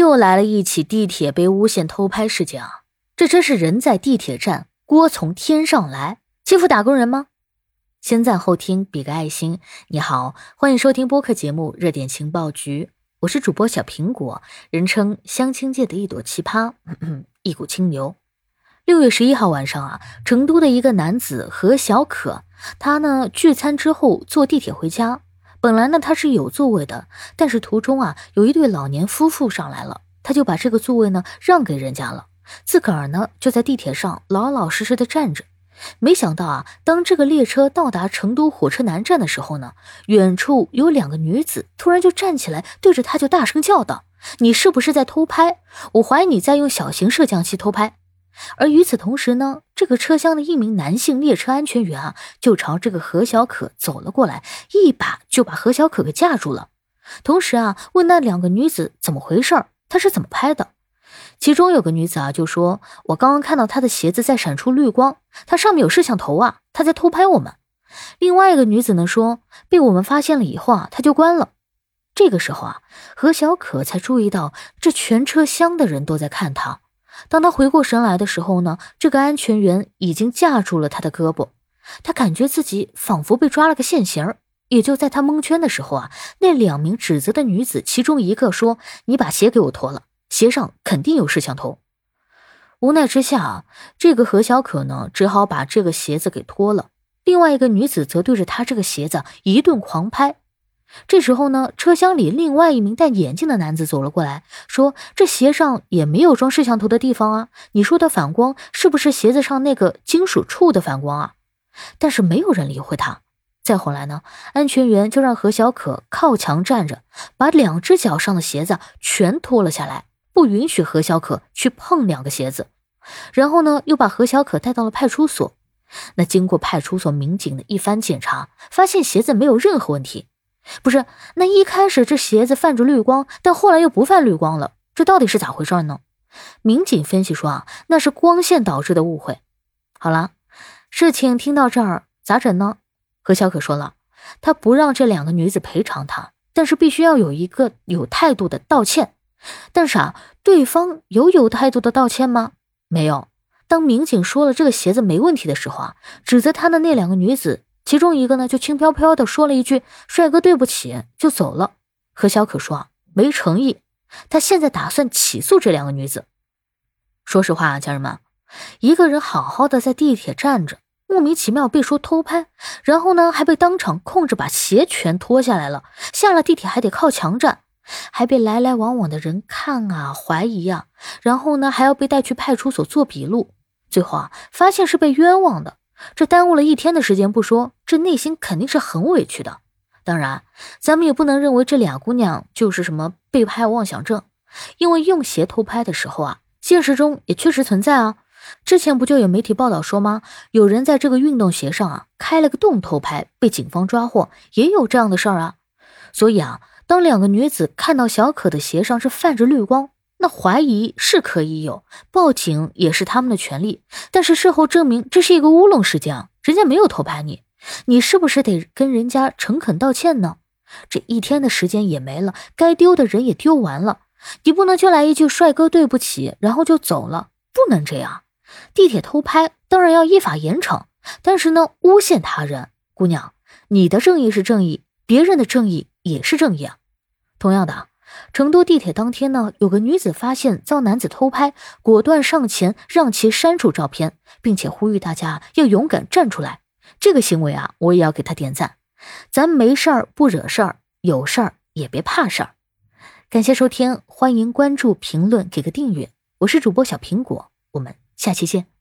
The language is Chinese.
又来了一起地铁被诬陷偷拍事件啊！这真是人在地铁站，锅从天上来，欺负打工人吗？先赞后听，比个爱心。你好，欢迎收听播客节目《热点情报局》，我是主播小苹果，人称相亲界的一朵奇葩，一股清流。六月十一号晚上啊，成都的一个男子何小可，他呢聚餐之后坐地铁回家。本来呢，他是有座位的，但是途中啊，有一对老年夫妇上来了，他就把这个座位呢让给人家了，自个儿呢就在地铁上老老实实的站着。没想到啊，当这个列车到达成都火车南站的时候呢，远处有两个女子突然就站起来，对着他就大声叫道：“你是不是在偷拍？我怀疑你在用小型摄像机偷拍。”而与此同时呢，这个车厢的一名男性列车安全员啊，就朝这个何小可走了过来，一把就把何小可给架住了。同时啊，问那两个女子怎么回事儿，她是怎么拍的？其中有个女子啊，就说：“我刚刚看到她的鞋子在闪出绿光，她上面有摄像头啊，她在偷拍我们。”另外一个女子呢说：“被我们发现了以后啊，她就关了。”这个时候啊，何小可才注意到，这全车厢的人都在看他。当他回过神来的时候呢，这个安全员已经架住了他的胳膊，他感觉自己仿佛被抓了个现行。也就在他蒙圈的时候啊，那两名指责的女子其中一个说：“你把鞋给我脱了，鞋上肯定有摄像头。”无奈之下啊，这个何小可呢，只好把这个鞋子给脱了。另外一个女子则对着他这个鞋子一顿狂拍。这时候呢，车厢里另外一名戴眼镜的男子走了过来，说：“这鞋上也没有装摄像头的地方啊，你说的反光是不是鞋子上那个金属处的反光啊？”但是没有人理会他。再后来呢，安全员就让何小可靠墙站着，把两只脚上的鞋子全脱了下来，不允许何小可去碰两个鞋子。然后呢，又把何小可带到了派出所。那经过派出所民警的一番检查，发现鞋子没有任何问题。不是，那一开始这鞋子泛着绿光，但后来又不泛绿光了，这到底是咋回事呢？民警分析说啊，那是光线导致的误会。好了，事情听到这儿咋整呢？何小可说了，他不让这两个女子赔偿他，但是必须要有一个有态度的道歉。但是啊，对方有有态度的道歉吗？没有。当民警说了这个鞋子没问题的时候啊，指责他的那两个女子。其中一个呢，就轻飘飘的说了一句“帅哥，对不起”，就走了。何小可说啊，没诚意。他现在打算起诉这两个女子。说实话啊，家人们，一个人好好的在地铁站着，莫名其妙被说偷拍，然后呢，还被当场控制把鞋全脱下来了，下了地铁还得靠墙站，还被来来往往的人看啊，怀疑啊，然后呢，还要被带去派出所做笔录，最后啊，发现是被冤枉的。这耽误了一天的时间不说，这内心肯定是很委屈的。当然，咱们也不能认为这俩姑娘就是什么被拍妄想症，因为用鞋偷拍的时候啊，现实中也确实存在啊。之前不就有媒体报道说吗？有人在这个运动鞋上啊开了个洞偷拍，被警方抓获，也有这样的事儿啊。所以啊，当两个女子看到小可的鞋上是泛着绿光。那怀疑是可以有，报警也是他们的权利，但是事后证明这是一个乌龙事件啊，人家没有偷拍你，你是不是得跟人家诚恳道歉呢？这一天的时间也没了，该丢的人也丢完了，你不能就来一句“帅哥对不起”，然后就走了，不能这样。地铁偷拍当然要依法严惩，但是呢，诬陷他人，姑娘，你的正义是正义，别人的正义也是正义啊。同样的。成都地铁当天呢，有个女子发现遭男子偷拍，果断上前让其删除照片，并且呼吁大家要勇敢站出来。这个行为啊，我也要给他点赞。咱没事儿不惹事儿，有事儿也别怕事儿。感谢收听，欢迎关注、评论、给个订阅。我是主播小苹果，我们下期见。